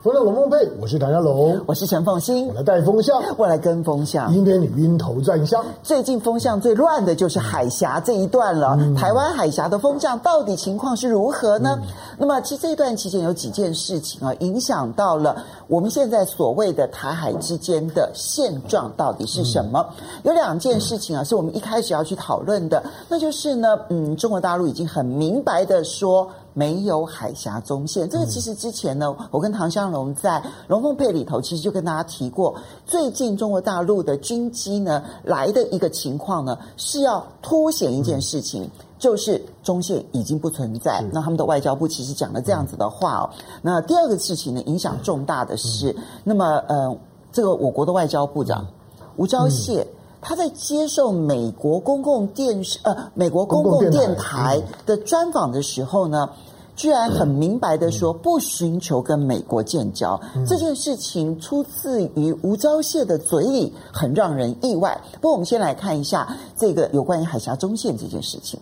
风向龙凤配，我是唐湘龙，我是陈凤新，我来带风向，我来跟风向。今天你晕头转向。最近风向最乱的就是海峡这一段了。嗯、台湾海峡的风向到底情况是如何呢？嗯、那么，其实这一段期间有几件事情啊，影响到了我们现在所谓的台海之间的现状到底是什么？嗯、有两件事情啊，是我们一开始要去讨论的，那就是呢，嗯，中国大陆已经很明白的说。没有海峡中线，这个其实之前呢，我跟唐湘龙在龙凤配里头，其实就跟大家提过，最近中国大陆的军机呢来的一个情况呢，是要凸显一件事情，就是中线已经不存在。那他们的外交部其实讲了这样子的话哦。那第二个事情呢，影响重大的是，那么呃，这个我国的外交部长吴钊燮。他在接受美国公共电视呃美国公共电台的专访的时候呢，居然很明白的说不寻求跟美国建交，这件事情出自于吴钊燮的嘴里，很让人意外。不过我们先来看一下这个有关于海峡中线这件事情。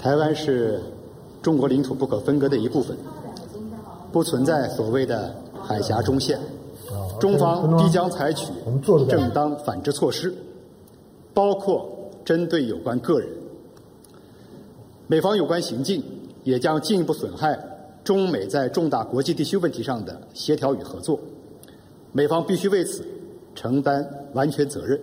台湾是中国领土不可分割的一部分，不存在所谓的海峡中线。中方必将采取正当反制措施，包括针对有关个人。美方有关行径也将进一步损害中美在重大国际地区问题上的协调与合作，美方必须为此承担完全责任。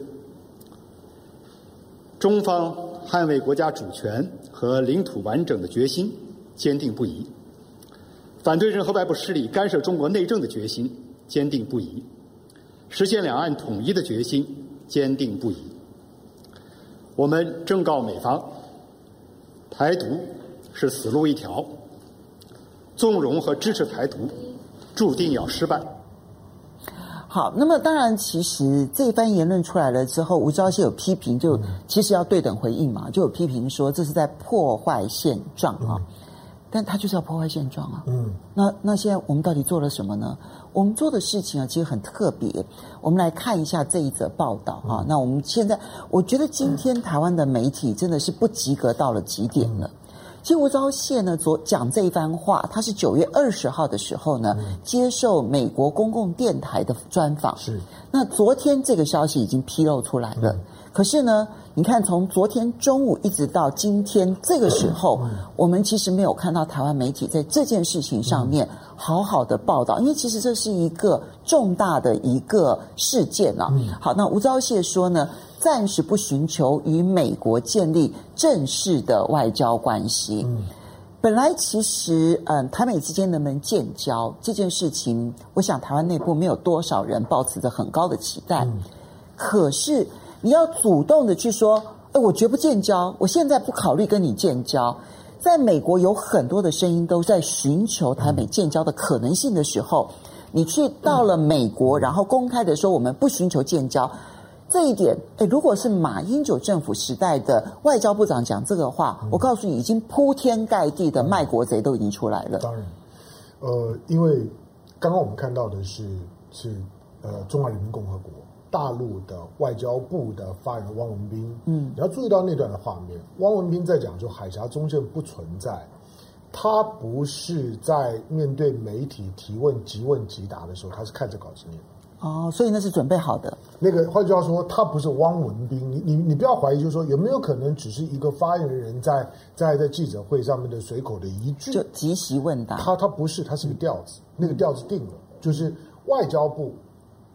中方捍卫国家主权和领土完整的决心坚定不移，反对任何外部势力干涉中国内政的决心坚定不移，实现两岸统一的决心坚定不移。我们正告美方，台独是死路一条，纵容和支持台独，注定要失败。好，那么当然，其实这番言论出来了之后，吴钊燮有批评，就其实要对等回应嘛，就有批评说这是在破坏现状啊。但他就是要破坏现状啊！嗯，那那现在我们到底做了什么呢？我们做的事情啊，其实很特别。我们来看一下这一则报道啊。嗯、那我们现在，我觉得今天台湾的媒体真的是不及格到了极点了。嗯、其实吴钊燮呢，昨讲这一番话，他是九月二十号的时候呢，嗯、接受美国公共电台的专访。是，那昨天这个消息已经披露出来了。嗯可是呢，你看，从昨天中午一直到今天这个时候，我们其实没有看到台湾媒体在这件事情上面好好的报道，因为其实这是一个重大的一个事件啊。好，那吴钊燮说呢，暂时不寻求与美国建立正式的外交关系。本来其实，嗯，台美之间能不能建交这件事情，我想台湾内部没有多少人抱持着很高的期待。可是。你要主动的去说，哎，我绝不建交，我现在不考虑跟你建交。在美国有很多的声音都在寻求台美建交的可能性的时候，你去到了美国，然后公开的说我们不寻求建交，这一点，哎，如果是马英九政府时代的外交部长讲这个话，我告诉你，已经铺天盖地的卖国贼都已经出来了。当然，呃，因为刚刚我们看到的是是呃中华人民共和国。大陆的外交部的发言人汪文斌，嗯，你要注意到那段的画面，汪文斌在讲就海峡中线不存在，他不是在面对媒体提问即问即答的时候，他是看着稿子念哦，所以那是准备好的。那个换句话说，他不是汪文斌，你你你不要怀疑，就是说有没有可能只是一个发言人在在在记者会上面的随口的一句，就即席问答。他他不是，他是个调子，嗯、那个调子定了，就是外交部。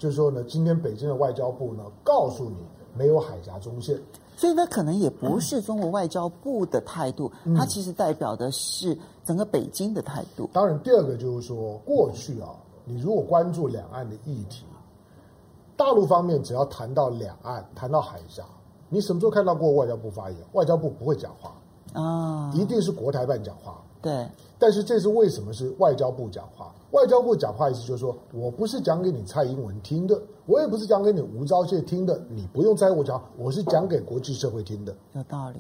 就是说呢，今天北京的外交部呢，告诉你没有海峡中线，所以那可能也不是中国外交部的态度，嗯、它其实代表的是整个北京的态度。当然，第二个就是说，过去啊，你如果关注两岸的议题，大陆方面只要谈到两岸，谈到海峡，你什么时候看到过外交部发言？外交部不会讲话啊，一定是国台办讲话。对，但是这是为什么是外交部讲话？外交部讲话意思就是说，我不是讲给你蔡英文听的，我也不是讲给你吴钊燮听的，你不用在乎我讲，我是讲给国际社会听的。有道理。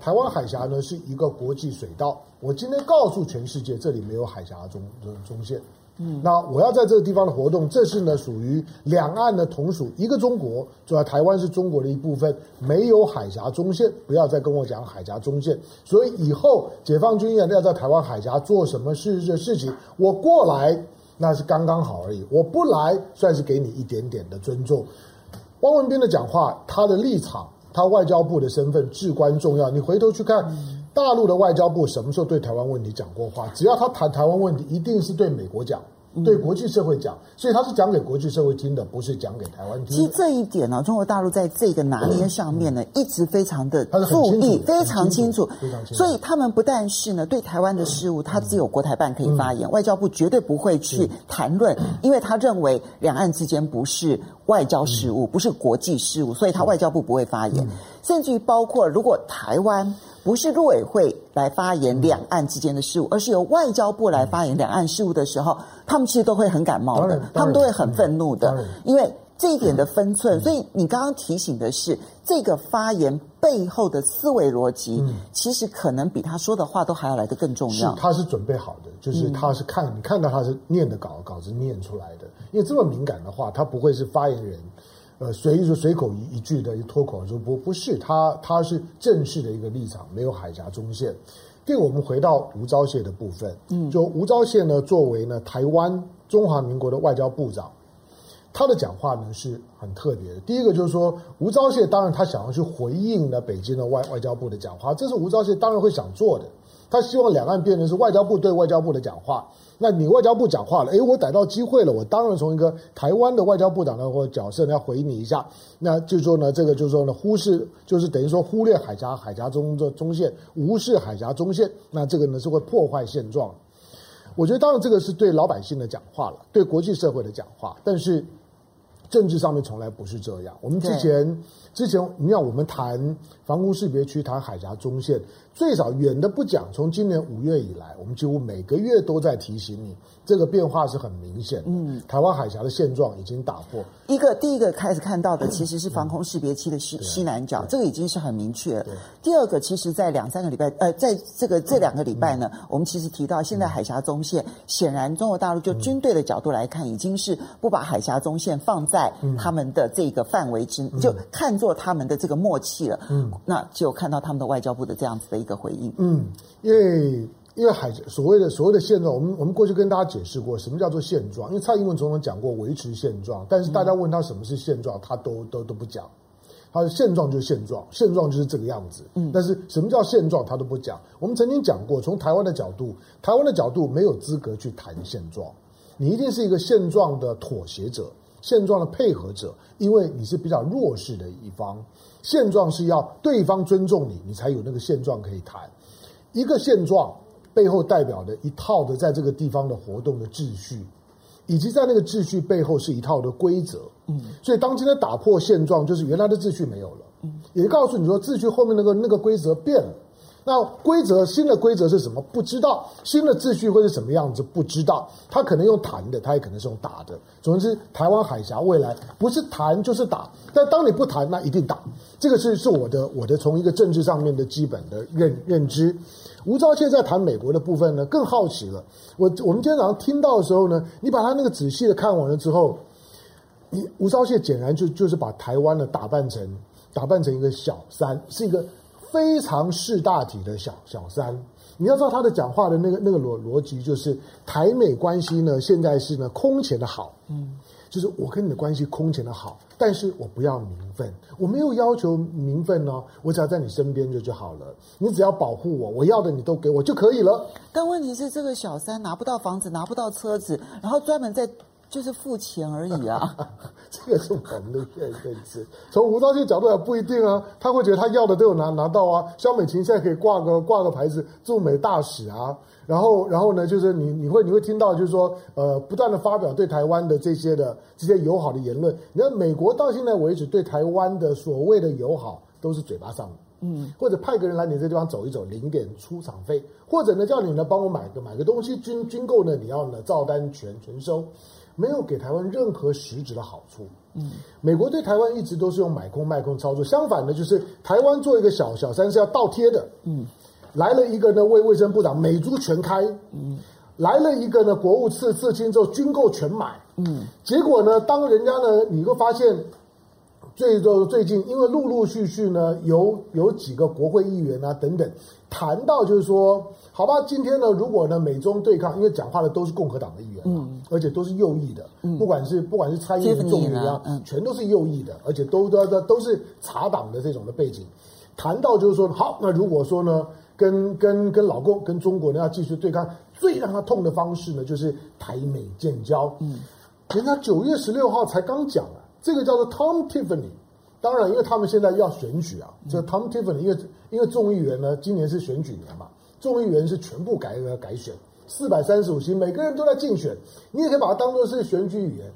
台湾海峡呢是一个国际水道，我今天告诉全世界，这里没有海峡中中中线，嗯，那我要在这个地方的活动，这是呢属于两岸的同属一个中国，主要台湾是中国的一部分，没有海峡中线，不要再跟我讲海峡中线。所以以后解放军要要在台湾海峡做什么事的事情，我过来那是刚刚好而已，我不来算是给你一点点的尊重。汪文斌的讲话，他的立场，他外交部的身份至关重要。你回头去看。大陆的外交部什么时候对台湾问题讲过话？只要他谈台湾问题，一定是对美国讲。对国际社会讲，所以他是讲给国际社会听的，不是讲给台湾听。其实这一点呢，中国大陆在这个拿捏上面呢，一直非常的注意，非常清楚，非常清楚。所以他们不但是呢，对台湾的事务，他只有国台办可以发言，外交部绝对不会去谈论，因为他认为两岸之间不是外交事务，不是国际事务，所以他外交部不会发言。甚至于包括如果台湾。不是陆委会来发言两岸之间的事务，而是由外交部来发言两岸事务的时候，他们其实都会很感冒的，他们都会很愤怒的，因为这一点的分寸。所以你刚刚提醒的是，这个发言背后的思维逻辑，其实可能比他说的话都还要来得更重要。是，他是准备好的，就是他是看你看到他是念的稿稿子念出来的，因为这么敏感的话，他不会是发言人。呃，随意说随口一一句的一脱口而出，不不是他，他是正式的一个立场，没有海峡中线。对，我们回到吴钊燮的部分，嗯，就吴钊燮呢，作为呢台湾中华民国的外交部长，他的讲话呢是很特别的。第一个就是说，吴钊燮当然他想要去回应呢北京的外外交部的讲话，这是吴钊燮当然会想做的。他希望两岸变成是外交部对外交部的讲话。那你外交部讲话了，诶，我逮到机会了，我当然从一个台湾的外交部长的或角色呢要回应你一下。那就说呢，这个就是说呢，忽视就是等于说忽略海峡海峡中的中线，无视海峡中线，那这个呢是会破坏现状。我觉得当然这个是对老百姓的讲话了，对国际社会的讲话，但是政治上面从来不是这样。我们之前。之前你看，我们谈防空识别区，谈海峡中线，最少远的不讲。从今年五月以来，我们几乎每个月都在提醒你，这个变化是很明显的。嗯，台湾海峡的现状已经打破。一个第一个开始看到的其实是防空识别区的西、嗯、西南角，这个已经是很明确了。第二个，其实在两三个礼拜，呃，在这个这两个礼拜呢，嗯、我们其实提到现在海峡中线，显然中国大陆就军队的角度来看，已经是不把海峡中线放在他们的这个范围之，就看作。他们的这个默契了，嗯，那就看到他们的外交部的这样子的一个回应，嗯，因为因为海所谓的所谓的现状，我们我们过去跟大家解释过什么叫做现状，因为蔡英文总统讲过维持现状，但是大家问他什么是现状，他都都都不讲，他说现状就是现状，现状就是这个样子，嗯，但是什么叫现状，他都不讲。我们曾经讲过，从台湾的角度，台湾的角度没有资格去谈现状，你一定是一个现状的妥协者。现状的配合者，因为你是比较弱势的一方，现状是要对方尊重你，你才有那个现状可以谈。一个现状背后代表的一套的在这个地方的活动的秩序，以及在那个秩序背后是一套的规则。嗯，所以当今天打破现状，就是原来的秩序没有了。嗯，也告诉你说，秩序后面那个那个规则变了。那规则，新的规则是什么？不知道。新的秩序会是什么样子？不知道。他可能用谈的，他也可能是用打的。总之，台湾海峡未来不是谈就是打。但当你不谈，那一定打。这个是是我的我的从一个政治上面的基本的认认知。吴钊燮在谈美国的部分呢，更好奇了。我我们今天早上听到的时候呢，你把他那个仔细的看完了之后，你吴钊燮显然就就是把台湾呢打扮成打扮成一个小三，是一个。非常识大体的小小三，你要知道他的讲话的那个那个逻逻辑，就是台美关系呢，现在是呢空前的好，嗯，就是我跟你的关系空前的好，但是我不要名分，我没有要求名分呢，我只要在你身边就就好了，你只要保护我，我要的你都给我就可以了。但问题是，这个小三拿不到房子，拿不到车子，然后专门在。就是付钱而已啊，这个是我们的认认知。从吴钊燮角度也不一定啊，他会觉得他要的都有拿拿到啊。萧美琴现在可以挂个挂个牌子，驻美大使啊。然后然后呢，就是你你会你会听到就是说，呃，不断的发表对台湾的这些的这些友好的言论。你看美国到现在为止对台湾的所谓的友好，都是嘴巴上的，嗯，或者派个人来你这地方走一走，领点出场费，或者呢叫你呢帮我买个买个东西，军军购呢你要呢照单全全收。没有给台湾任何实质的好处。嗯，美国对台湾一直都是用买空卖空操作。相反的，就是台湾做一个小小三是要倒贴的。嗯，来了一个呢卫卫生部长，美猪全开。嗯，来了一个呢国务次次卿之后，军购全买。嗯，结果呢，当人家呢，你会发现。最就最近，因为陆陆续续呢，有有几个国会议员啊等等，谈到就是说，好吧，今天呢，如果呢美中对抗，因为讲话的都是共和党的议员，嗯，而且都是右翼的，嗯，不管是不管是参议员、众议员，嗯，全都是右翼的，而且都都都都是茶党的这种的背景，谈到就是说，好，那如果说呢，跟跟跟老公跟中国呢要继续对抗，最让他痛的方式呢，就是台美建交，嗯，人家九月十六号才刚讲啊。这个叫做 Tom Tiffany，当然，因为他们现在要选举啊，这 Tom Tiffany，因为因为众议员呢，今年是选举年嘛，众议员是全部改改选，四百三十五席，每个人都在竞选，你也可以把它当做是选举语言。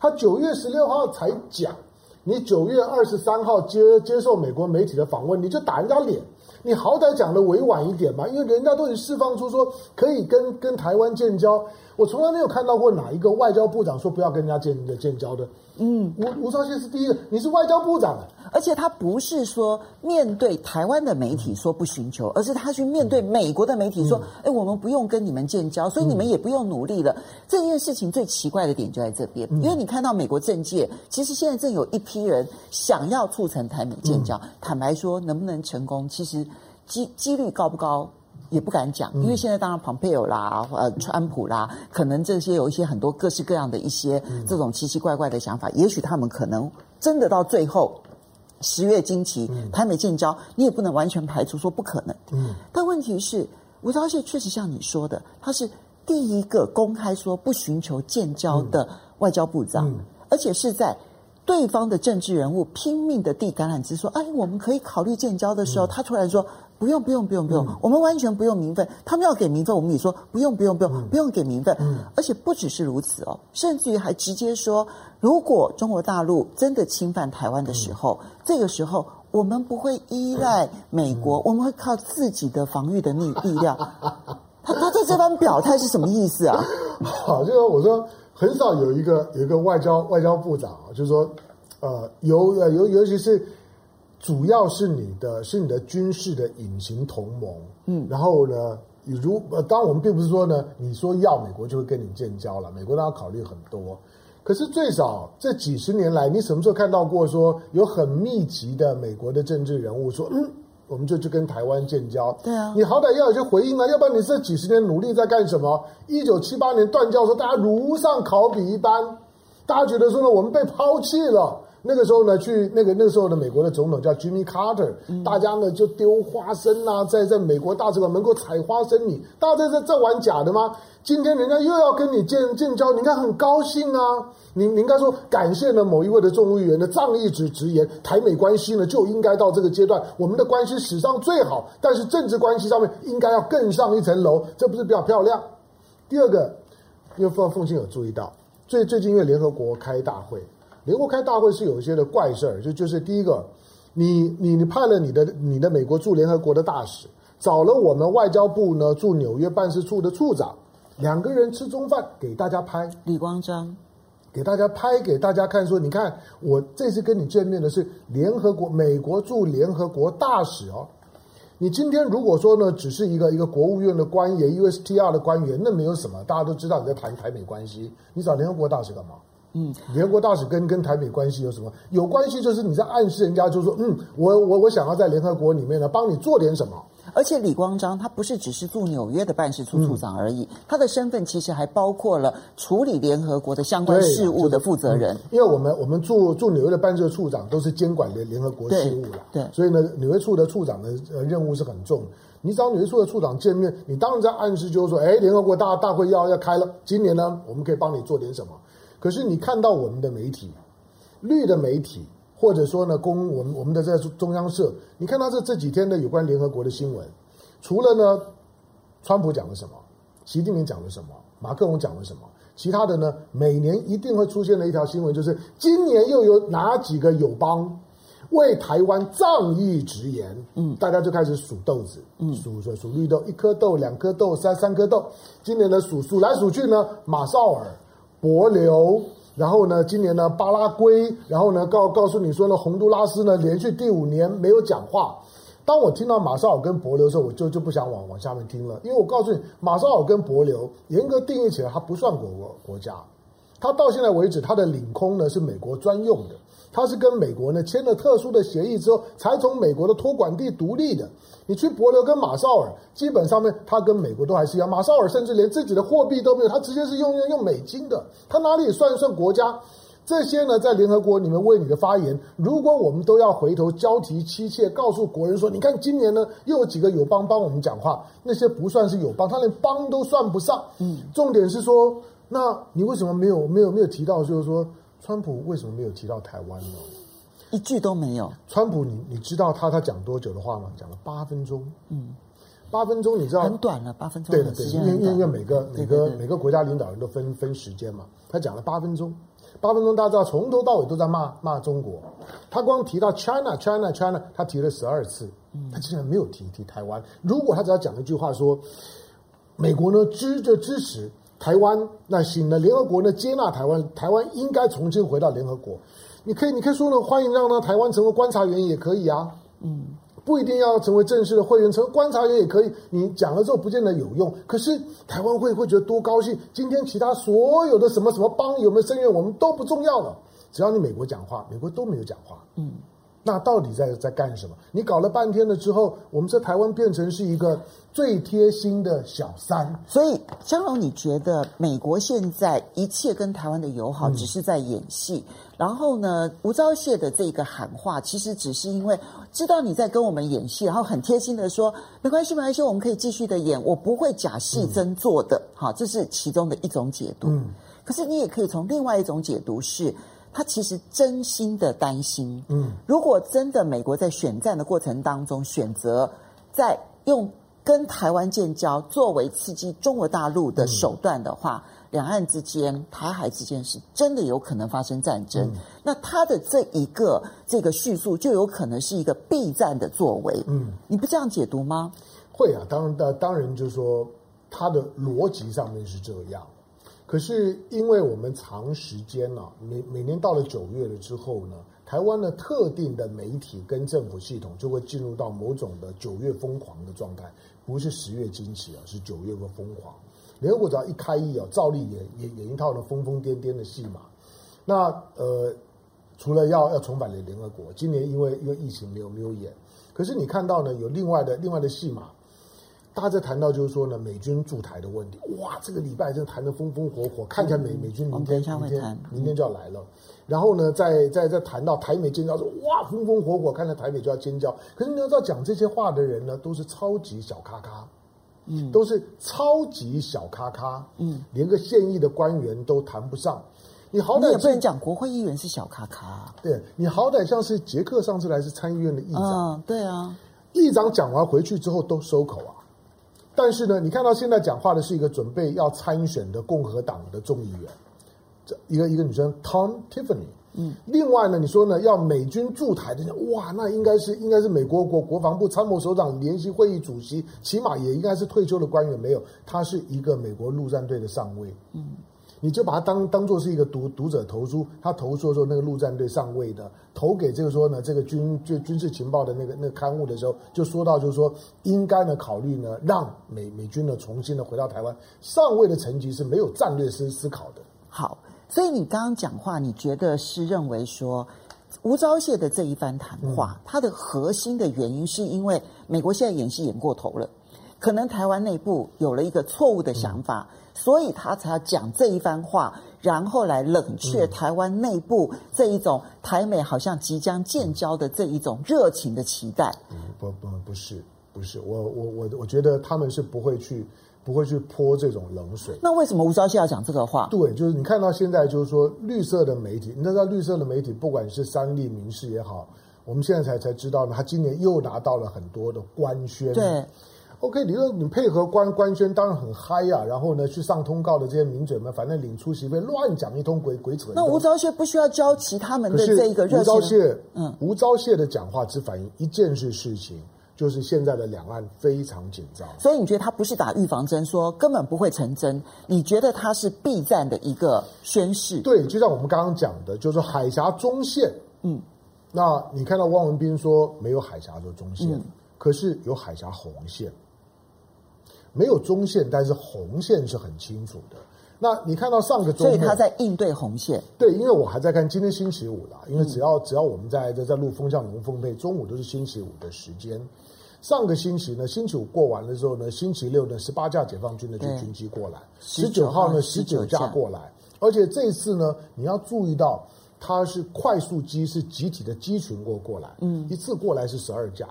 他九月十六号才讲，你九月二十三号接接受美国媒体的访问，你就打人家脸，你好歹讲的委婉一点嘛，因为人家都已经释放出说可以跟跟台湾建交，我从来没有看到过哪一个外交部长说不要跟人家建建交的。嗯，吴吴钊燮是第一个，你是外交部长，而且他不是说面对台湾的媒体说不寻求，而是他去面对美国的媒体说，哎、嗯，我们不用跟你们建交，所以你们也不用努力了。嗯、这件事情最奇怪的点就在这边，因为你看到美国政界，其实现在正有一批人想要促成台美建交，嗯、坦白说，能不能成功，其实几几率高不高？也不敢讲，因为现在当然蓬佩奥啦，呃，川普啦，可能这些有一些很多各式各样的一些这种奇奇怪怪的想法，也许他们可能真的到最后十月惊奇，台美建交，你也不能完全排除说不可能。嗯，但问题是，吴钊燮确实像你说的，他是第一个公开说不寻求建交的外交部长，而且是在对方的政治人物拼命的递橄榄枝说，哎，我们可以考虑建交的时候，他突然说。不用不用不用不用，嗯、我们完全不用名分。他们要给名分，我们也说不用不用不用，嗯、不用给名分。嗯、而且不只是如此哦，甚至于还直接说，如果中国大陆真的侵犯台湾的时候，嗯、这个时候我们不会依赖美国，嗯、我们会靠自己的防御的力力量。他他在这番表态是什么意思啊？好，就是我说很少有一个有一个外交外交部长啊，就是说呃，尤呃尤尤其是。主要是你的，是你的军事的隐形同盟，嗯，然后呢，如呃，当然我们并不是说呢，你说要美国就会跟你建交了，美国都要考虑很多。可是最少这几十年来，你什么时候看到过说有很密集的美国的政治人物说，嗯，我们就去跟台湾建交？对啊，你好歹要有些回应啊，要不然你这几十年努力在干什么？一九七八年断交的时候，大家如上考比一般，大家觉得说呢，我们被抛弃了。那个时候呢，去那个那个时候的美国的总统叫 Jimmy Carter，嗯、大家呢就丢花生啊，在在美国大使馆门口采花生米，大家在在在玩假的吗？今天人家又要跟你建建交，你应该很高兴啊！你你应该说感谢呢某一位的众议员的仗义直直言，台美关系呢就应该到这个阶段，我们的关系史上最好，但是政治关系上面应该要更上一层楼，这不是比较漂亮？第二个，因为凤凤馨有注意到，最最近因为联合国开大会。联合国开大会是有一些的怪事儿，就就是第一个，你你你派了你的你的美国驻联合国的大使，找了我们外交部呢驻纽约办事处的处长，两个人吃中饭给大家拍，李光章给大家拍给大家看，说你看我这次跟你见面的是联合国美国驻联合国大使哦，你今天如果说呢只是一个一个国务院的官员，USTR 的官员，那没有什么，大家都知道你在谈台美关系，你找联合国大使干嘛？嗯，联合国大使跟跟台北关系有什么？有关系就是你在暗示人家，就是说，嗯，我我我想要在联合国里面呢帮你做点什么。而且李光章他不是只是驻纽约的办事处处长而已，嗯、他的身份其实还包括了处理联合国的相关事务的负责人。就是嗯、因为我们我们驻驻纽约的办事处处长都是监管联联合国事务的，对，对所以呢，纽约处的处长的任务是很重。你找纽约处的处长见面，你当然在暗示就是说，哎，联合国大大会要要开了，今年呢，我们可以帮你做点什么。可是你看到我们的媒体，绿的媒体，或者说呢，公我们我们的这中央社，你看到这这几天的有关联合国的新闻，除了呢，川普讲了什么，习近平讲了什么，马克龙讲了什么，其他的呢，每年一定会出现的一条新闻，就是今年又有哪几个友邦为台湾仗义直言，嗯，大家就开始数豆子，嗯，数数数绿豆，一颗豆，两颗豆，三三颗豆，今年的数数来数去呢，马绍尔。帛琉，然后呢，今年呢，巴拉圭，然后呢，告告诉你说呢，洪都拉斯呢，连续第五年没有讲话，当我听到马绍尔跟帛琉的时候，我就就不想往往下面听了，因为我告诉你，马绍尔跟帛琉严格定义起来，它不算国国国家，它到现在为止，它的领空呢是美国专用的。他是跟美国呢签了特殊的协议之后，才从美国的托管地独立的。你去帛琉跟马绍尔，基本上面他跟美国都还是一样。马绍尔甚至连自己的货币都没有，他直接是用用用美金的。他哪里算一算国家？这些呢，在联合国里面为你的发言，如果我们都要回头交提妻妾，告诉国人说，你看今年呢又有几个友邦帮我们讲话，那些不算是友邦，他连邦都算不上。嗯，重点是说，那你为什么没有没有没有提到，就是说？川普为什么没有提到台湾呢？一句都没有。川普你，你你知道他他讲多久的话吗？讲了八分钟。嗯，八分钟，你知道很短了，八分钟。对因为因为每个每个每个国家领导人都分分时间嘛。他讲了八分钟，八分钟大家知道从头到尾都在骂骂中国。他光提到 China China China，他提了十二次，他竟然没有提提台湾。如果他只要讲一句话说，美国呢支着支持。台湾那行了，联合国呢接纳台湾，台湾应该重新回到联合国。你可以，你可以说呢，欢迎让呢台湾成为观察员也可以啊，嗯，不一定要成为正式的会员，成为观察员也可以。你讲了之后不见得有用，可是台湾会会觉得多高兴。今天其他所有的什么什么邦有没有声援，我们都不重要了，只要你美国讲话，美国都没有讲话，嗯。那到底在在干什么？你搞了半天了之后，我们在台湾变成是一个最贴心的小三。所以，江龙，你觉得美国现在一切跟台湾的友好，只是在演戏？嗯、然后呢，吴钊燮的这个喊话，其实只是因为知道你在跟我们演戏，然后很贴心的说，没关系，没关系，我们可以继续的演，我不会假戏真做的。好、嗯，这是其中的一种解读。嗯、可是你也可以从另外一种解读是。他其实真心的担心，嗯，如果真的美国在选战的过程当中选择在用跟台湾建交作为刺激中国大陆的手段的话，两岸之间、台海之间是真的有可能发生战争。那他的这一个这个叙述就有可能是一个避战的作为。嗯，你不这样解读吗？会啊，当当，当然就是说他的逻辑上面是这样。可是，因为我们长时间啊，每每年到了九月了之后呢，台湾的特定的媒体跟政府系统就会进入到某种的九月疯狂的状态，不是十月惊奇啊，是九月的疯狂。联合国只要一开议啊，照例演演演一套的疯疯癫癫的戏码。那呃，除了要要重返联联合国，今年因为因为疫情没有没有演，可是你看到呢，有另外的另外的戏码。大家在谈到就是说呢，美军驻台的问题，哇，这个礼拜真的谈得风风火火，看起来美美军明天明天明天就要来了。然后呢，再再再谈到台美建交说，哇，风风火火，看着台美就要尖叫。可是你要知道，讲这些话的人呢，都是超级小咖咖，嗯，都是超级小咖咖，嗯，连个现役的官员都谈不上。你好歹你也不能讲国会议员是小咖咖，对，你好歹像是杰克上次来是参议院的议长，嗯，对啊，议长讲完回去之后都收口啊。但是呢，你看到现在讲话的是一个准备要参选的共和党的众议员，这一个一个女生 Tom Tiffany。嗯，另外呢，你说呢要美军驻台的，哇，那应该是应该是美国国国防部参谋首长联席会议主席，起码也应该是退休的官员，没有，他是一个美国陆战队的上尉。嗯。你就把它当当做是一个读读者投书，他投说说那个陆战队上尉的投给这个说呢这个军就军事情报的那个那个刊物的时候，就说到就是说应该呢考虑呢让美美军呢重新的回到台湾。上尉的层级是没有战略思思考的。好，所以你刚刚讲话，你觉得是认为说吴钊燮的这一番谈话，嗯、它的核心的原因是因为美国现在演戏演过头了，可能台湾内部有了一个错误的想法。嗯所以他才要讲这一番话，然后来冷却台湾内部这一种台美好像即将建交的这一种热情的期待。嗯，不不不是不是，我我我我觉得他们是不会去不会去泼这种冷水。那为什么吴钊燮要讲这个话？对，就是你看到现在就是说绿色的媒体，你知道绿色的媒体，不管是三立、民视也好，我们现在才才知道呢，他今年又拿到了很多的官宣。对。OK，你说你配合官官宣当然很嗨呀，啊，然后呢，去上通告的这些名嘴们，反正领出席费乱讲一通鬼鬼扯。那吴钊燮不需要交其他们的这一个热情。吴钊燮，嗯，吴钊燮的讲话只反映一件事事情，就是现在的两岸非常紧张。所以你觉得他不是打预防针，说根本不会成真？你觉得他是避战的一个宣示？对，就像我们刚刚讲的，就是海峡中线。嗯，那你看到汪文斌说没有海峡的中线。嗯可是有海峡红线，没有中线，但是红线是很清楚的。那你看到上个周末，所以他在应对红线。对，因为我还在看今天星期五啦，因为只要、嗯、只要我们在在在录风向龙凤配，中午都是星期五的时间。上个星期呢，星期五过完了之后呢，星期六呢，十八架解放军的军军机过来，十九号呢，十九架过来，而且这次呢，你要注意到，它是快速机，是集体的机群过过来，嗯，一次过来是十二架。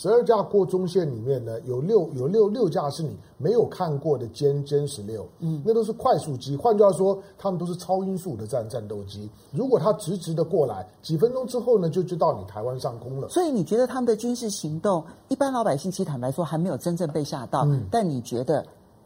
十二架过中线里面呢，有六有六六架是你没有看过的歼歼十六，嗯，那都是快速机。换句话说，他们都是超音速的战战斗机。如果他直直的过来，几分钟之后呢，就就到你台湾上空了。所以你觉得他们的军事行动，一般老百姓其实坦白说还没有真正被吓到，嗯，但你觉得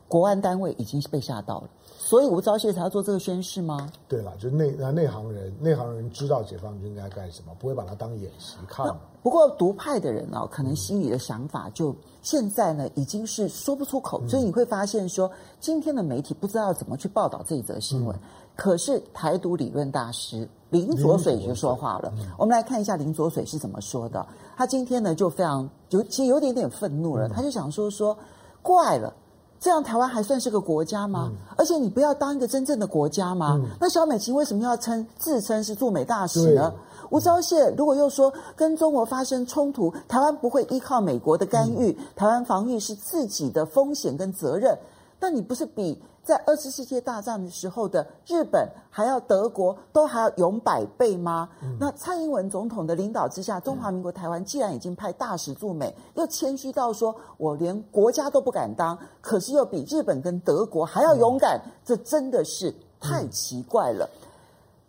国安单位已经是被吓到了？所以吴钊燮才要做这个宣誓吗？对了，就内内行人，内行人知道解放军应该干什么，不会把它当演习看。不过独派的人哦，可能心里的想法就现在呢，已经是说不出口。嗯、所以你会发现说，今天的媒体不知道怎么去报道这一则新闻。嗯、可是台独理论大师林浊水就说话了。嗯、我们来看一下林浊水是怎么说的。他今天呢就非常有，其实有点点愤怒了。嗯、他就想说说，怪了。这样台湾还算是个国家吗？嗯、而且你不要当一个真正的国家吗？嗯、那小美琴为什么要称自称是驻美大使呢？吴钊燮如果又说跟中国发生冲突，台湾不会依靠美国的干预，嗯、台湾防御是自己的风险跟责任，那你不是比？在二次世界大战的时候的日本，还要德国，都还要勇百倍吗？嗯、那蔡英文总统的领导之下，中华民国台湾既然已经派大使驻美，又谦虚到说我连国家都不敢当，可是又比日本跟德国还要勇敢，嗯、这真的是太奇怪了。嗯、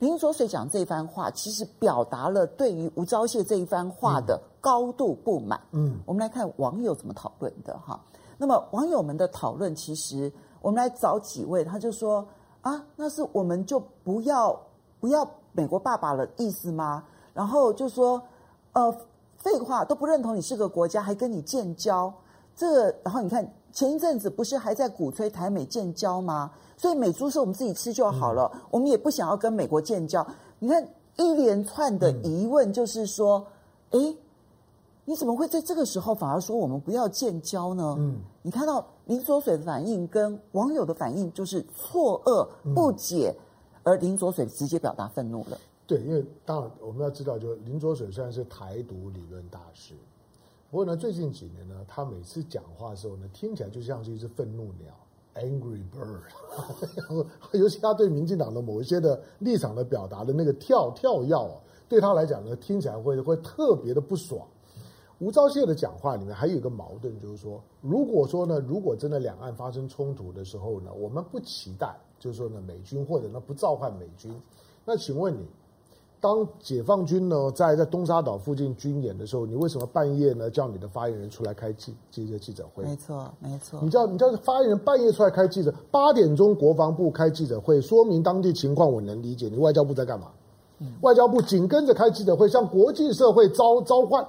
林卓水讲这番话，其实表达了对于吴钊燮这一番话的高度不满。嗯，我们来看网友怎么讨论的哈。那么网友们的讨论其实。我们来找几位，他就说啊，那是我们就不要不要美国爸爸的意思吗？然后就说呃，废话都不认同你是个国家，还跟你建交，这个，然后你看前一阵子不是还在鼓吹台美建交吗？所以美猪是我们自己吃就好了，嗯、我们也不想要跟美国建交。你看一连串的疑问，就是说，哎、嗯，你怎么会在这个时候反而说我们不要建交呢？嗯，你看到。林卓水的反应跟网友的反应就是错愕、不解，而林卓水直接表达愤怒了。对，因为当然我们要知道，就是林卓水虽然是台独理论大师，不过呢，最近几年呢，他每次讲话的时候呢，听起来就像是一只愤怒鸟 （angry bird）。尤其他对民进党的某一些的立场的表达的那个跳跳跃，对他来讲呢，听起来会会特别的不爽。吴钊燮的讲话里面还有一个矛盾，就是说，如果说呢，如果真的两岸发生冲突的时候呢，我们不期待，就是说呢，美军或者呢不召唤美军。那请问你，当解放军呢在在东沙岛附近军演的时候，你为什么半夜呢叫你的发言人出来开记记者记者会？没错，没错。你叫你叫发言人半夜出来开记者，八点钟国防部开记者会，说明当地情况，我能理解。你外交部在干嘛？嗯、外交部紧跟着开记者会，向国际社会召召唤。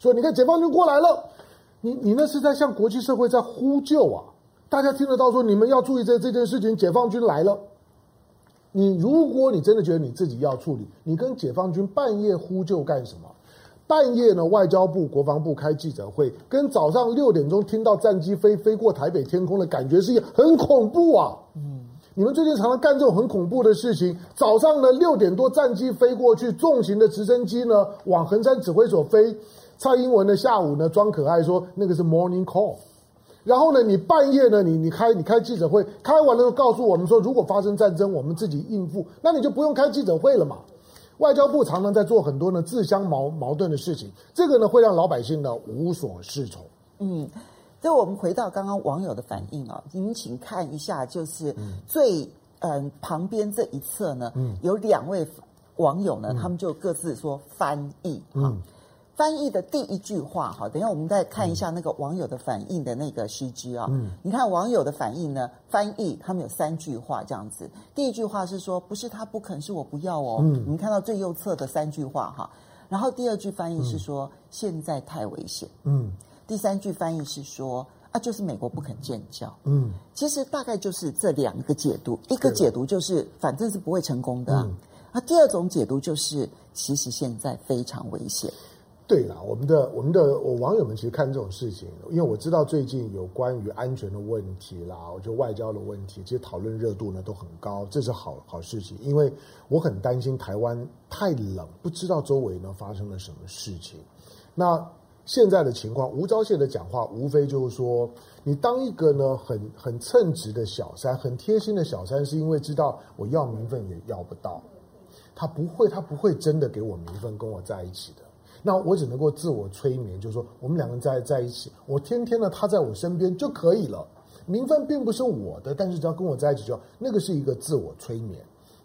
所以你看，解放军过来了，你你那是在向国际社会在呼救啊！大家听得到说，你们要注意这这件事情，解放军来了。你如果你真的觉得你自己要处理，你跟解放军半夜呼救干什么？半夜呢，外交部、国防部开记者会，跟早上六点钟听到战机飞飞过台北天空的感觉是一样，很恐怖啊！嗯，你们最近常常干这种很恐怖的事情。早上呢，六点多战机飞过去，重型的直升机呢往横山指挥所飞。蔡英文呢，下午呢装可爱说那个是 morning call，然后呢，你半夜呢，你你开你开记者会，开完了就告诉我们说，如果发生战争，我们自己应付，那你就不用开记者会了嘛。外交部常常在做很多呢自相矛矛盾的事情，这个呢会让老百姓呢无所适从。嗯，所以我们回到刚刚网友的反应啊，您请看一下，就是最嗯、呃、旁边这一侧呢，嗯，有两位网友呢，嗯、他们就各自说翻译，嗯。嗯翻译的第一句话，哈，等一下我们再看一下那个网友的反应的那个 CG 啊。嗯，你看网友的反应呢，翻译他们有三句话这样子。第一句话是说，不是他不肯，是我不要哦。嗯，你看到最右侧的三句话哈。然后第二句翻译是说，嗯、现在太危险。嗯，第三句翻译是说，啊，就是美国不肯建交。嗯，其实大概就是这两个解读，一个解读就是反正是不会成功的。嗯，那第二种解读就是，其实现在非常危险。对了，我们的我们的我网友们其实看这种事情，因为我知道最近有关于安全的问题啦，我觉得外交的问题，其实讨论热度呢都很高，这是好好事情。因为我很担心台湾太冷，不知道周围呢发生了什么事情。那现在的情况，吴钊燮的讲话无非就是说，你当一个呢很很称职的小三，很贴心的小三，是因为知道我要名分也要不到，他不会，他不会真的给我名分跟我在一起的。那我只能够自我催眠，就是说我们两个人在在一起，我天天的他在我身边就可以了。名分并不是我的，但是只要跟我在一起就好，那个是一个自我催眠。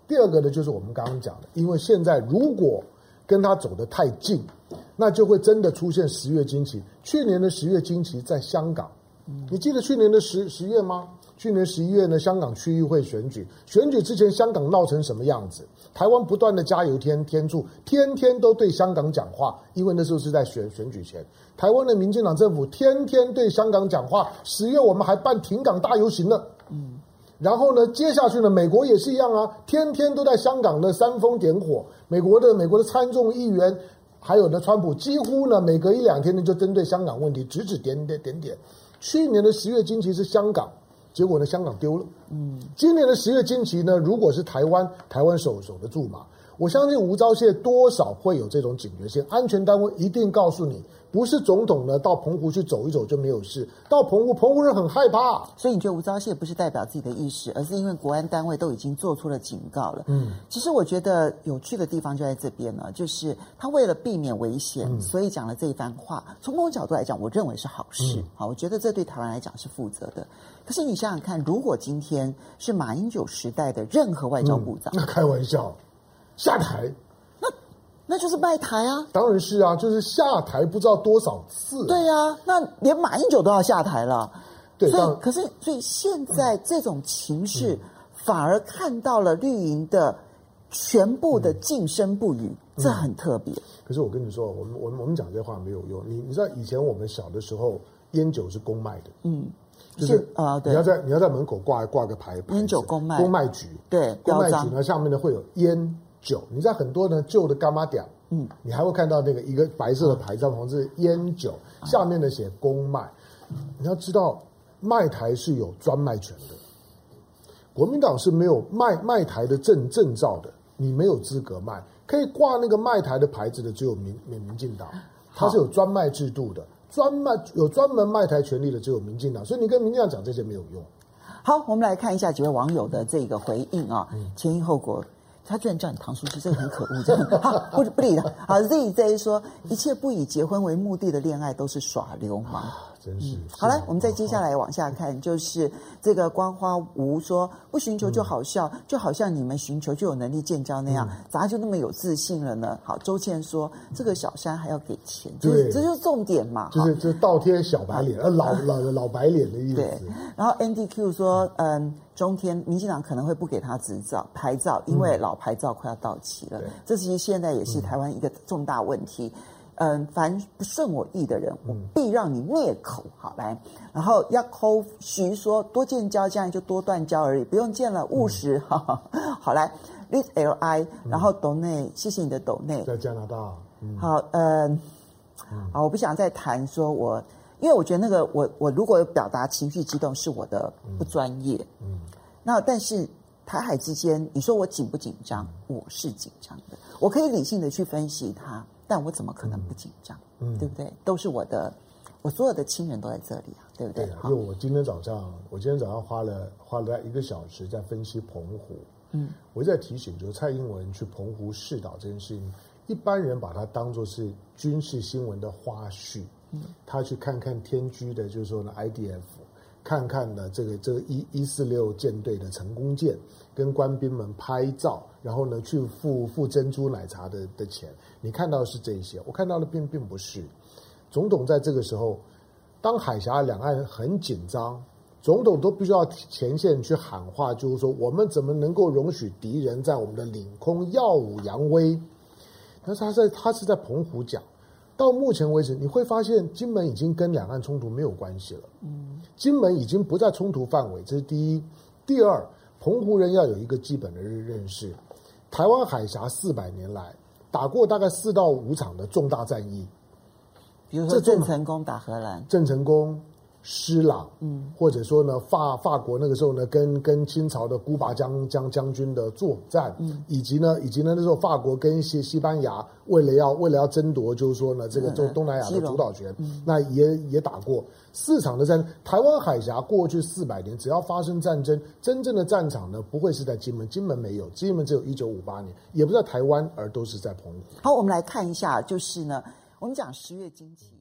第二个呢，就是我们刚刚讲的，因为现在如果跟他走得太近，那就会真的出现十月惊奇。去年的十月惊奇在香港，你记得去年的十十月吗？去年十一月呢，香港区议会选举，选举之前香港闹成什么样子？台湾不断的加油添添醋，天天都对香港讲话，因为那时候是在选选举前。台湾的民进党政府天天对香港讲话，十月我们还办停港大游行呢。嗯，然后呢，接下去呢，美国也是一样啊，天天都在香港的煽风点火。美国的美国的参众议员，还有呢，川普几乎呢每隔一两天呢就针对香港问题指指点点点点。去年的十月惊奇是香港。结果呢，香港丢了。嗯，今年的十月惊奇呢，如果是台湾，台湾守守得住吗？我相信吴钊燮多少会有这种警觉性，安全单位一定告诉你。不是总统呢，到澎湖去走一走就没有事。到澎湖，澎湖人很害怕。所以你觉得吴钊燮不是代表自己的意识，而是因为国安单位都已经做出了警告了。嗯，其实我觉得有趣的地方就在这边呢，就是他为了避免危险，嗯、所以讲了这一番话。从某种角度来讲，我认为是好事。好、嗯，我觉得这对台湾来讲是负责的。可是你想想看，如果今天是马英九时代的任何外交部长，嗯、那开玩笑，下台。那就是卖台啊！当然是啊，就是下台不知道多少次。对啊，那连马英九都要下台了。对，所以可是，所以现在这种情势，反而看到了绿营的全部的噤声不语，嗯、这很特别。可是我跟你说，我们我们我们讲这话没有用。你你知道以前我们小的时候，烟酒是公卖的。嗯，就是啊，对，你要在你要在门口挂挂个牌，烟酒公卖，公卖局。对，公卖局呢，下面呢会有烟。酒，你在很多呢旧的干妈店，嗯，你还会看到那个一个白色的牌照，旁是烟酒，下面呢写公卖。你要知道，卖台是有专卖权的，国民党是没有卖卖台的证证照的，你没有资格卖，可以挂那个卖台的牌子的只有民民民进党，它是有专卖制度的，专卖有专门卖台权利的只有民进党，所以你跟民进党讲这些没有用。好，我们来看一下几位网友的这个回应啊，前因后果。他居然叫你唐书记，这个很可恶，这样好不不理他。好，Z Z 说，一切不以结婚为目的的恋爱都是耍流氓。真是，好来，我们再接下来往下看，就是这个光花无说不寻求就好笑，就好像你们寻求就有能力建交那样，咋就那么有自信了呢？好，周倩说这个小三还要给钱，就是这就是重点嘛，就是这倒贴小白脸，呃老 老老白脸的意思。对，然后 Andy Q 说，嗯，中天民进党可能会不给他执照牌照，因为老牌照快要到期了，这其实现在也是台湾一个重大问题。嗯，凡不顺我意的人，我必让你灭口。好，来，然后 Yakov 徐说，多建交，这样就多断交而已，不用建了，务实。哈、嗯，好来，Live L I，然后斗内，谢谢你的斗内，在加拿大。嗯、好，嗯，好，我不想再谈说我，因为我觉得那个我我如果有表达情绪激动，是我的不专业。嗯，那但是台海之间，你说我紧不紧张？我是紧张的，我可以理性的去分析它。但我怎么可能不紧张？嗯，对不对？都是我的，我所有的亲人都在这里啊，对不对？对，因为我今天早上，我今天早上花了花了一个小时在分析澎湖。嗯，我在提醒，就是蔡英文去澎湖试岛这件事情，一般人把它当作是军事新闻的花絮。他去看看天駒的，就是说呢，IDF。看看呢，这个这个一一四六舰队的成功舰，跟官兵们拍照，然后呢去付付珍珠奶茶的的钱，你看到的是这些，我看到的并并不是。总统在这个时候，当海峡两岸很紧张，总统都必须要前线去喊话，就是说我们怎么能够容许敌人在我们的领空耀武扬威？但是他在他是在澎湖讲。到目前为止，你会发现金门已经跟两岸冲突没有关系了。嗯，金门已经不在冲突范围，这是第一。第二，澎湖人要有一个基本的认识：台湾海峡四百年来打过大概四到五场的重大战役，比如说郑成功打荷兰，郑成功。施琅，嗯，或者说呢，法法国那个时候呢，跟跟清朝的孤拔将将将军的作战，嗯，以及呢，以及呢，那时候法国跟西西班牙为了要为了要争夺，就是说呢，这个中东南亚的主导权，嗯，那也也打过四场的战争。台湾海峡过去四百年，只要发生战争，真正的战场呢，不会是在金门，金门没有，金门只有一九五八年，也不在台湾，而都是在澎湖。好，我们来看一下，就是呢，我们讲十月惊奇。